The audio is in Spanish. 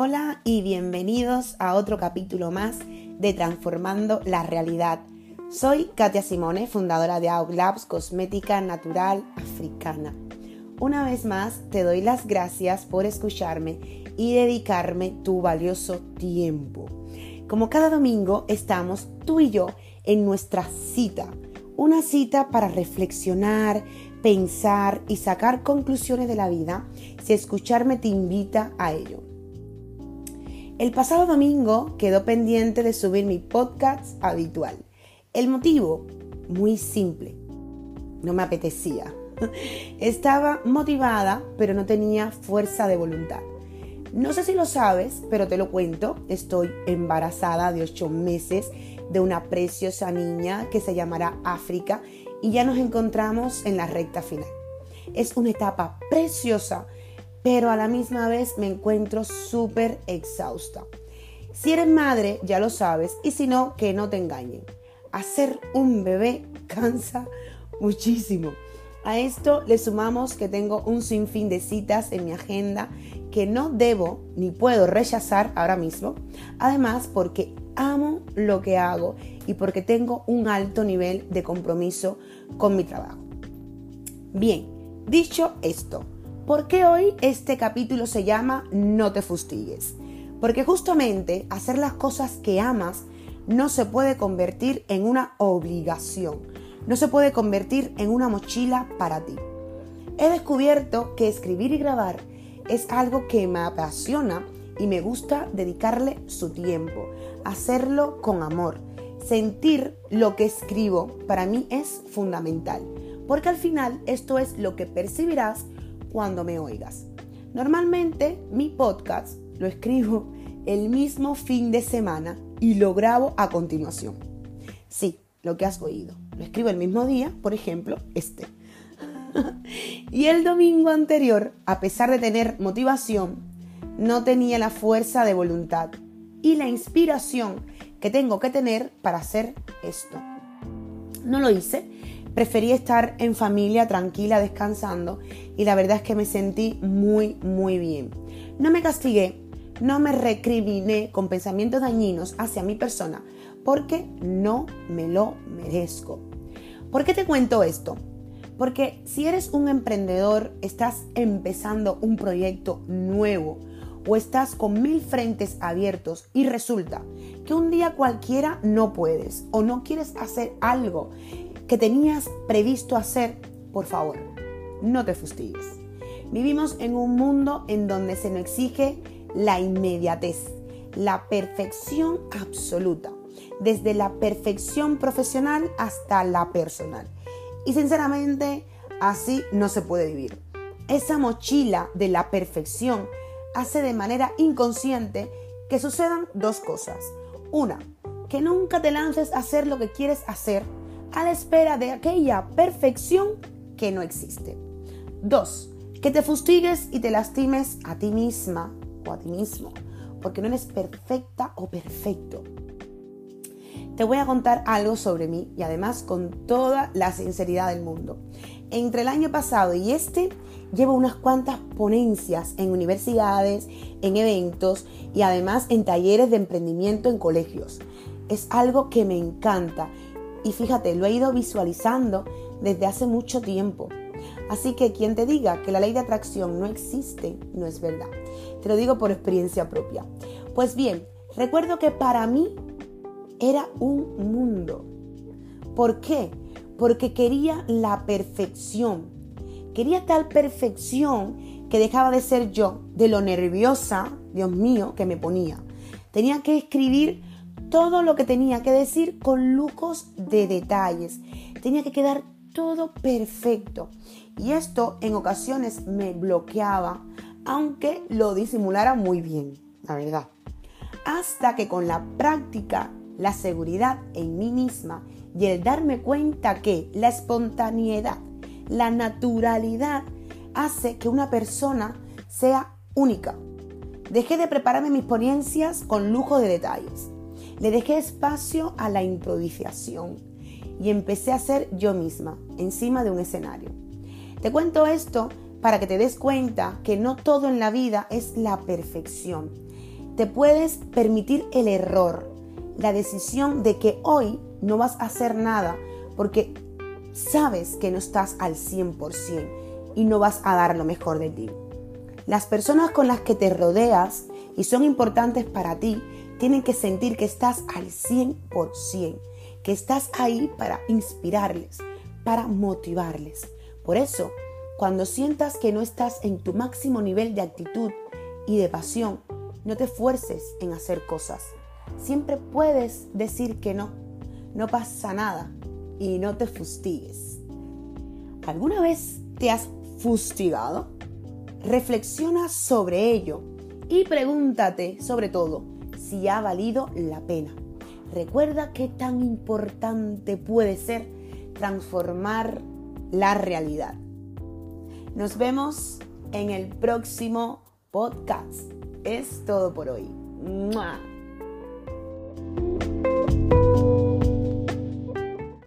Hola y bienvenidos a otro capítulo más de Transformando la Realidad. Soy Katia Simone, fundadora de Labs Cosmética Natural Africana. Una vez más te doy las gracias por escucharme y dedicarme tu valioso tiempo. Como cada domingo estamos tú y yo en nuestra cita, una cita para reflexionar, pensar y sacar conclusiones de la vida si escucharme te invita a ello. El pasado domingo quedó pendiente de subir mi podcast habitual. El motivo, muy simple, no me apetecía. Estaba motivada, pero no tenía fuerza de voluntad. No sé si lo sabes, pero te lo cuento. Estoy embarazada de 8 meses de una preciosa niña que se llamará África y ya nos encontramos en la recta final. Es una etapa preciosa, pero a la misma vez me encuentro súper exhausta. Si eres madre, ya lo sabes, y si no, que no te engañen. Hacer un bebé cansa muchísimo. A esto le sumamos que tengo un sinfín de citas en mi agenda que no debo ni puedo rechazar ahora mismo. Además, porque amo lo que hago y porque tengo un alto nivel de compromiso con mi trabajo. Bien, dicho esto, ¿por qué hoy este capítulo se llama No te fustigues? Porque justamente hacer las cosas que amas no se puede convertir en una obligación, no se puede convertir en una mochila para ti. He descubierto que escribir y grabar es algo que me apasiona y me gusta dedicarle su tiempo, hacerlo con amor. Sentir lo que escribo para mí es fundamental, porque al final esto es lo que percibirás cuando me oigas. Normalmente mi podcast lo escribo el mismo fin de semana y lo grabo a continuación. Sí, lo que has oído. Lo escribo el mismo día, por ejemplo, este. y el domingo anterior, a pesar de tener motivación, no tenía la fuerza de voluntad y la inspiración que tengo que tener para hacer esto. No lo hice, preferí estar en familia tranquila descansando y la verdad es que me sentí muy muy bien. No me castigué, no me recriminé con pensamientos dañinos hacia mi persona porque no me lo merezco. ¿Por qué te cuento esto? Porque si eres un emprendedor, estás empezando un proyecto nuevo, o estás con mil frentes abiertos y resulta que un día cualquiera no puedes o no quieres hacer algo que tenías previsto hacer, por favor, no te fustigues. Vivimos en un mundo en donde se nos exige la inmediatez, la perfección absoluta, desde la perfección profesional hasta la personal. Y sinceramente, así no se puede vivir. Esa mochila de la perfección hace de manera inconsciente que sucedan dos cosas. Una, que nunca te lances a hacer lo que quieres hacer a la espera de aquella perfección que no existe. Dos, que te fustigues y te lastimes a ti misma o a ti mismo, porque no eres perfecta o perfecto. Te voy a contar algo sobre mí y además con toda la sinceridad del mundo. Entre el año pasado y este llevo unas cuantas ponencias en universidades, en eventos y además en talleres de emprendimiento en colegios. Es algo que me encanta y fíjate, lo he ido visualizando desde hace mucho tiempo. Así que quien te diga que la ley de atracción no existe, no es verdad. Te lo digo por experiencia propia. Pues bien, recuerdo que para mí era un mundo. ¿Por qué? Porque quería la perfección Quería tal perfección que dejaba de ser yo, de lo nerviosa, Dios mío, que me ponía. Tenía que escribir todo lo que tenía que decir con lucos de detalles. Tenía que quedar todo perfecto. Y esto en ocasiones me bloqueaba, aunque lo disimulara muy bien, la verdad. Hasta que con la práctica, la seguridad en mí misma y el darme cuenta que la espontaneidad la naturalidad hace que una persona sea única. Dejé de prepararme mis ponencias con lujo de detalles. Le dejé espacio a la improvisación y empecé a ser yo misma encima de un escenario. Te cuento esto para que te des cuenta que no todo en la vida es la perfección. te puedes permitir el error, la decisión de que hoy no vas a hacer nada porque sabes que no estás al 100% y no vas a dar lo mejor de ti. Las personas con las que te rodeas y son importantes para ti tienen que sentir que estás al 100%, que estás ahí para inspirarles, para motivarles. Por eso, cuando sientas que no estás en tu máximo nivel de actitud y de pasión, no te fuerces en hacer cosas. Siempre puedes decir que no. No pasa nada y no te fustigues. ¿Alguna vez te has fustigado? Reflexiona sobre ello y pregúntate sobre todo si ha valido la pena. Recuerda qué tan importante puede ser transformar la realidad. Nos vemos en el próximo podcast. Es todo por hoy.